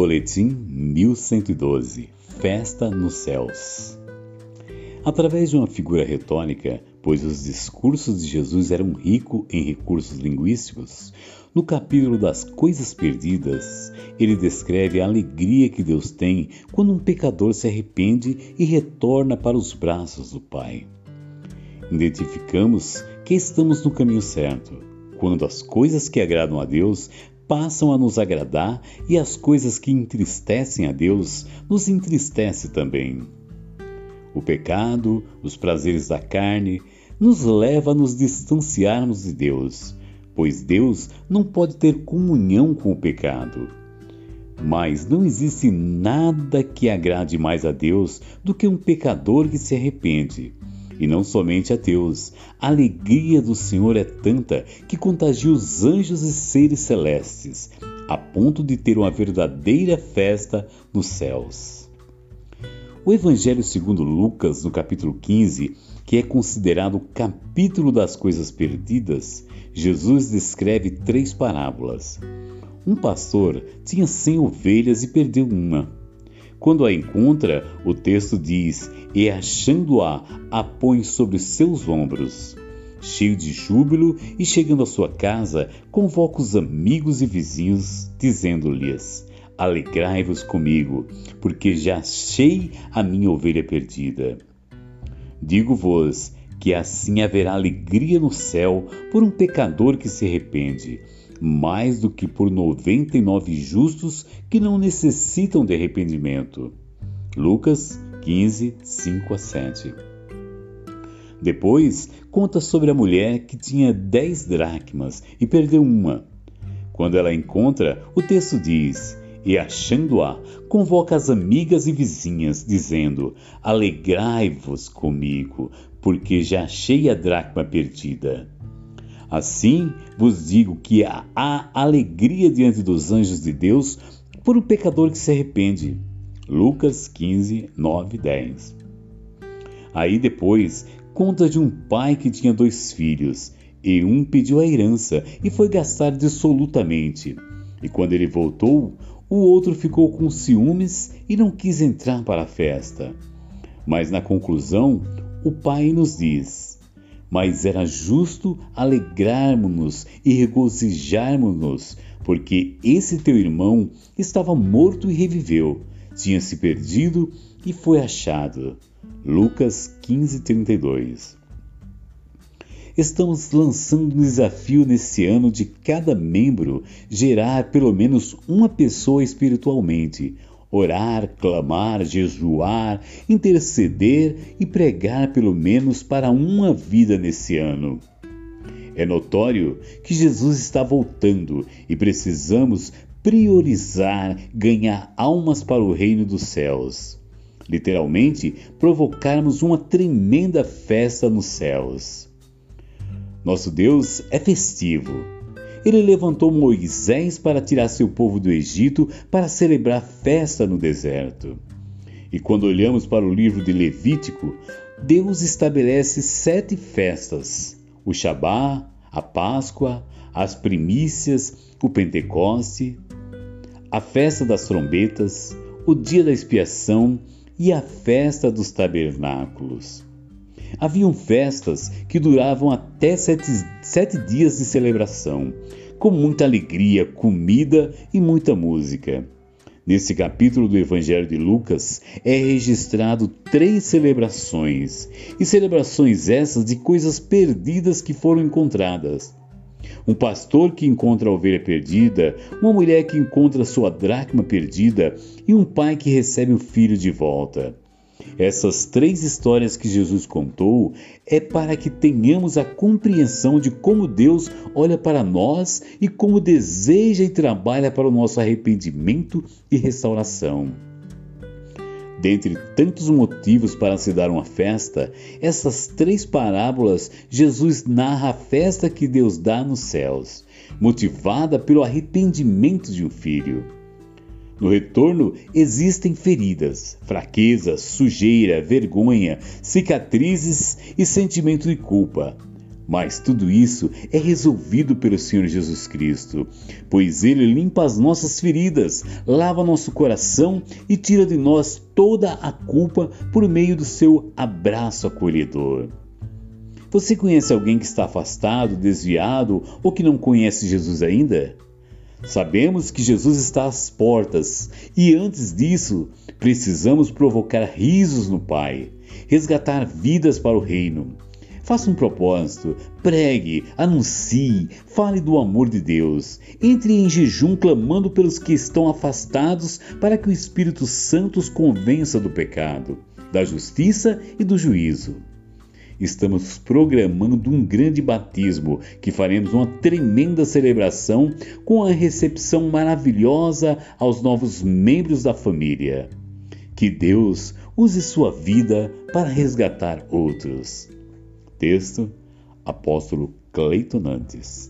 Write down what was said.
Boletim 1112 Festa nos Céus Através de uma figura retórica, pois os discursos de Jesus eram ricos em recursos linguísticos, no capítulo das coisas perdidas, ele descreve a alegria que Deus tem quando um pecador se arrepende e retorna para os braços do Pai. Identificamos que estamos no caminho certo, quando as coisas que agradam a Deus passam a nos agradar e as coisas que entristecem a Deus nos entristecem também. O pecado, os prazeres da carne, nos leva a nos distanciarmos de Deus, pois Deus não pode ter comunhão com o pecado. Mas não existe nada que agrade mais a Deus do que um pecador que se arrepende. E não somente a Deus, a alegria do Senhor é tanta que contagia os anjos e seres celestes, a ponto de ter uma verdadeira festa nos céus. O Evangelho segundo Lucas, no capítulo 15, que é considerado o capítulo das coisas perdidas, Jesus descreve três parábolas. Um pastor tinha cem ovelhas e perdeu uma. Quando a encontra, o texto diz: E achando-a, a põe sobre seus ombros. Cheio de júbilo e chegando à sua casa, convoca os amigos e vizinhos, dizendo-lhes: Alegrai-vos comigo, porque já achei a minha ovelha perdida. Digo-vos que assim haverá alegria no céu por um pecador que se arrepende, mais do que por noventa e nove justos que não necessitam de arrependimento. Lucas 15, 5 a 7. Depois, conta sobre a mulher que tinha dez dracmas e perdeu uma. Quando ela encontra, o texto diz: e, achando-a, convoca as amigas e vizinhas, dizendo: Alegrai-vos comigo, porque já achei a dracma perdida. Assim vos digo que há alegria diante dos anjos de Deus por um pecador que se arrepende. Lucas 15, 9 10. Aí depois conta de um pai que tinha dois filhos, e um pediu a herança e foi gastar dissolutamente. E quando ele voltou, o outro ficou com ciúmes e não quis entrar para a festa. Mas na conclusão, o pai nos diz: Mas era justo alegrarmos-nos e regozijarmos-nos, porque esse teu irmão estava morto e reviveu, tinha se perdido e foi achado. Lucas 15:32 Estamos lançando um desafio nesse ano de cada membro gerar pelo menos uma pessoa espiritualmente, orar, clamar, jejuar, interceder e pregar pelo menos para uma vida nesse ano. É notório que Jesus está voltando e precisamos priorizar ganhar almas para o reino dos céus. Literalmente, provocarmos uma tremenda festa nos céus. Nosso Deus é festivo. Ele levantou Moisés para tirar seu povo do Egito para celebrar festa no deserto. E quando olhamos para o livro de Levítico, Deus estabelece sete festas: o Shabá, a Páscoa, as primícias, o Pentecoste, a festa das trombetas, o dia da expiação e a festa dos tabernáculos. Haviam festas que duravam até sete, sete dias de celebração, com muita alegria, comida e muita música. Nesse capítulo do Evangelho de Lucas é registrado três celebrações, e celebrações essas de coisas perdidas que foram encontradas. Um pastor que encontra a ovelha perdida, uma mulher que encontra sua dracma perdida e um pai que recebe o filho de volta. Essas três histórias que Jesus contou é para que tenhamos a compreensão de como Deus olha para nós e como deseja e trabalha para o nosso arrependimento e restauração. Dentre tantos motivos para se dar uma festa, essas três parábolas Jesus narra a festa que Deus dá nos céus, motivada pelo arrependimento de um filho. No retorno existem feridas, fraquezas, sujeira, vergonha, cicatrizes e sentimento de culpa. Mas tudo isso é resolvido pelo Senhor Jesus Cristo, pois Ele limpa as nossas feridas, lava nosso coração e tira de nós toda a culpa por meio do seu abraço acolhedor. Você conhece alguém que está afastado, desviado ou que não conhece Jesus ainda? Sabemos que Jesus está às portas e antes disso, precisamos provocar risos no Pai, resgatar vidas para o reino. Faça um propósito, pregue, anuncie, fale do amor de Deus. Entre em jejum clamando pelos que estão afastados para que o Espírito Santo os convença do pecado, da justiça e do juízo. Estamos programando um grande batismo que faremos uma tremenda celebração com a recepção maravilhosa aos novos membros da família. Que Deus use sua vida para resgatar outros. Texto: Apóstolo Cleiton Nantes.